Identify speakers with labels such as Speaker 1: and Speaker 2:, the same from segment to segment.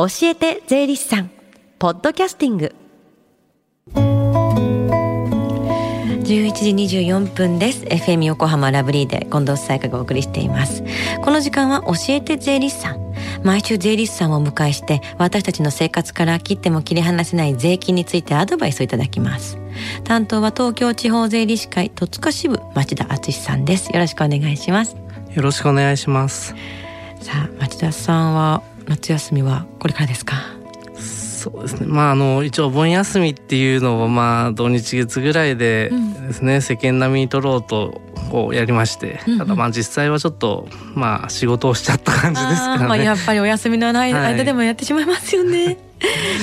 Speaker 1: 教えて税理士さん。ポッドキャスティング。11時24分です。FM 横浜ラブリーで近藤沙耶香がお送りしています。この時間は教えて税理士さん。毎週税理士さんをお迎えして私たちの生活から切っても切り離せない税金についてアドバイスをいただきます。担当は東京地方税理士会戸塚支部町田敦さんです。よろしくお願いします。
Speaker 2: よろしくお願いします。
Speaker 1: さあ町田さんは夏休みはこれからですか？
Speaker 2: そうですね。まああの一応お盆休みっていうのをまあ土日月ぐらいでですね、うん、世間並みに取ろうとこうやりまして、うんうん、ただまあ実際はちょっとまあ仕事をしちゃった感じですからね。
Speaker 1: まあやっぱりお休みのない間でもやってしまいますよね。はい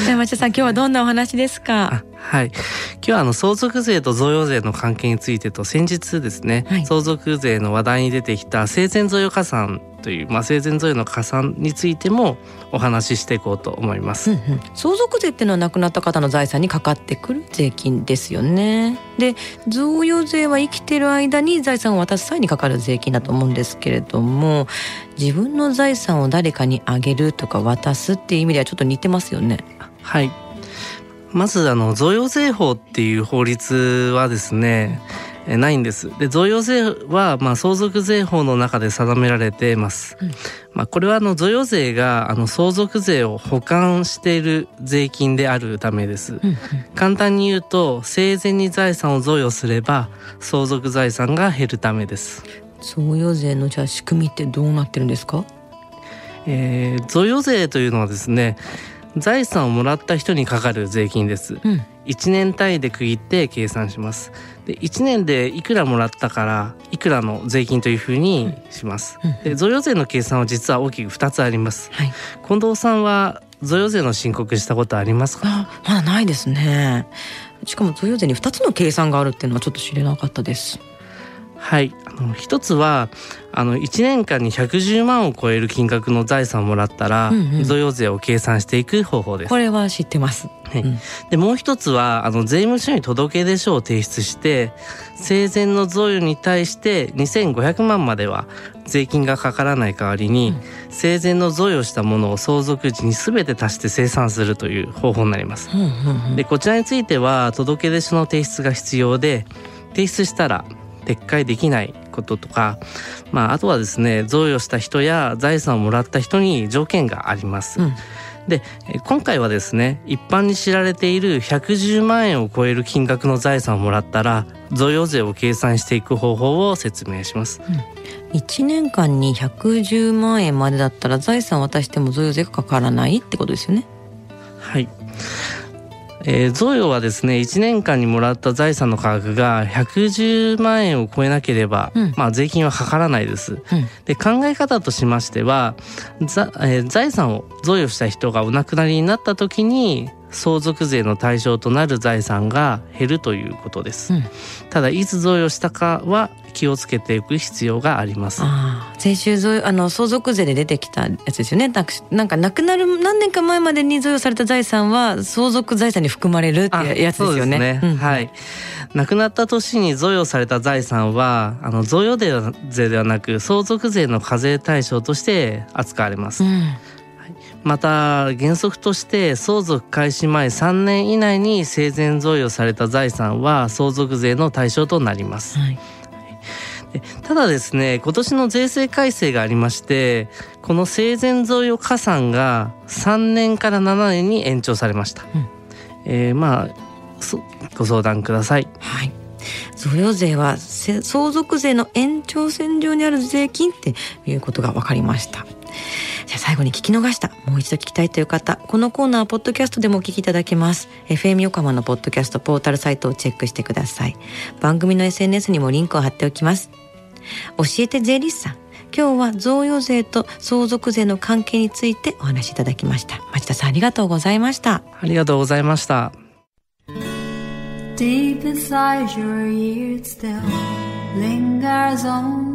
Speaker 1: じゃあ町田さん今日はどんなお話ですか？
Speaker 2: はい。今日はあの相続税と贈与税の関係についてと先日ですね、はい、相続税の話題に出てきた生前贈与加算という、まあ、生前贈与の加算についてもお話ししていこうと思います、うんうん、
Speaker 1: 相続税っていうのは亡くなった方の財産にかかってくる税金ですよね。で贈与税は生きてる間に財産を渡す際にかかる税金だと思うんですけれども自分の財産を誰かにあげるとか渡すっていう意味ではちょっと似てますよね。
Speaker 2: はい。まずあの贈与税法っていう法律はですねないんです。で贈与税はまあ相続税法の中で定められています。うん、まあこれはあの贈与税があの相続税を保管している税金であるためです。簡単に言うと生前に財産を贈与すれば相続財産が減るためです。
Speaker 1: 贈与税のじゃあ仕組みってどうなってるんですか？
Speaker 2: えー、贈与税というのはですね。財産をもらった人にかかる税金です、うん、1年単位で区切って計算しますで1年でいくらもらったからいくらの税金というふうにします、うん、で贈与税の計算は実は大きく2つあります、はい、近藤さんは贈与税の申告したことありますか？
Speaker 1: まだないですね。しかも贈与税に2つの計算があるっていうのはちょっと知れなかったです
Speaker 2: はい。あの一つはあの1年間に110万を超える金額の財産をもらったら、うんうん、贈与税を計算していく方法です。
Speaker 1: これは知ってます、はい、うん、
Speaker 2: でもう一つはあの税務署に届け出書を提出して生前の贈与に対して2500万までは税金がかからない代わりに、うん、生前の贈与したものを相続時に全て足して生産するという方法になります、うんうんうん、でこちらについては届け出書の提出が必要で提出したら撤回できないこととか、まあ、あとはですね贈与した人や財産をもらった人に条件があります。うん。で今回はですね一般に知られている110万円を超える金額の財産をもらったら贈与税を計算していく方法を説明します、
Speaker 1: うん、1年間に110万円までだったら財産渡しても贈与税がかからないってことですよね。
Speaker 2: はいえー、贈与はですね1年間にもらった財産の価格が110万円を超えなければ、うん、まあ、税金はかからないです。うん、で考え方としましては、えー、財産を贈与した人がお亡くなりになった時に相続税の対象となる財産が減るということです、うん、ただいつ贈与したかは気をつけていく必要があります。
Speaker 1: 先週あの相続税で出てきたやつですよね。なんか亡くなる何年か前までに贈与された財産は相続財産に含まれるってやつですよね、ね。
Speaker 2: うん、はい。亡くなった年に贈与された財産はあの贈与税ではなく相続税の課税対象として扱われます、うんまた原則として相続開始前3年以内に生前贈与された財産は相続税の対象となります。はい。ただですね今年の税制改正がありましてこの生前贈与加算が3年から7年に延長されました、うん、えー、まあご相談ください。
Speaker 1: はい。贈与税は相続税の延長線上にある税金っていうことが分かりましたじゃあ最後に聞き逃した、もう一度聞きたいという方、このコーナーはポッドキャストでもお聞きいただけます。FM 横浜のポッドキャストポータルサイトをチェックしてください。番組の SNS にもリンクを貼っておきます。教えて税理士さん。今日は贈与税と相続税の関係についてお話しいただきました。町田さんありがとうございました。
Speaker 2: ありがとうございました。
Speaker 3: Deep inside your ears still lingers on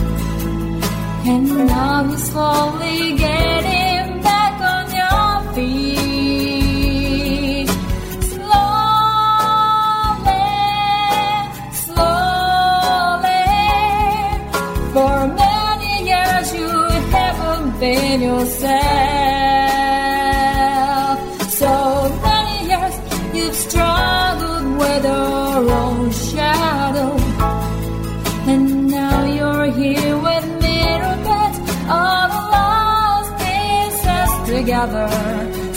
Speaker 3: And now you're slowly getting back on your feet. Slowly, slowly. For many years you haven't been yourself. Together.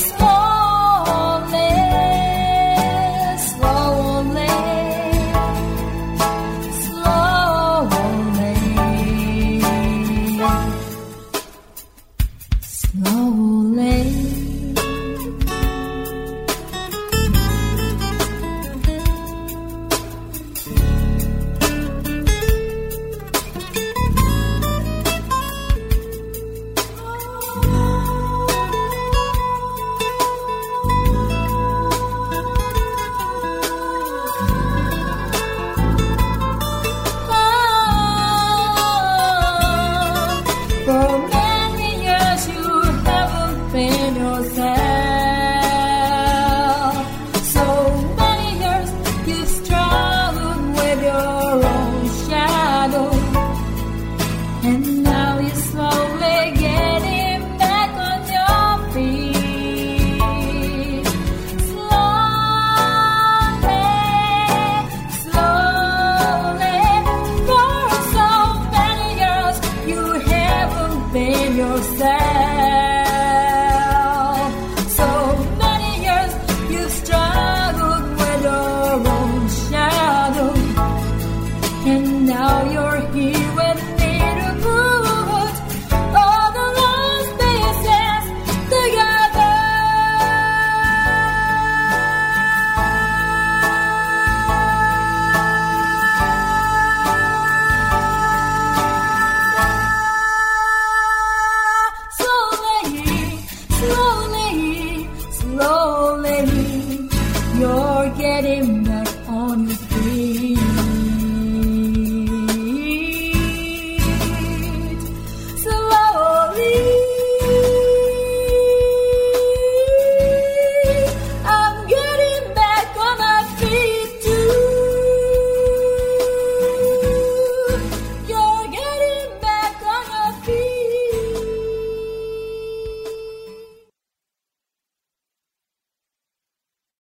Speaker 3: forget him.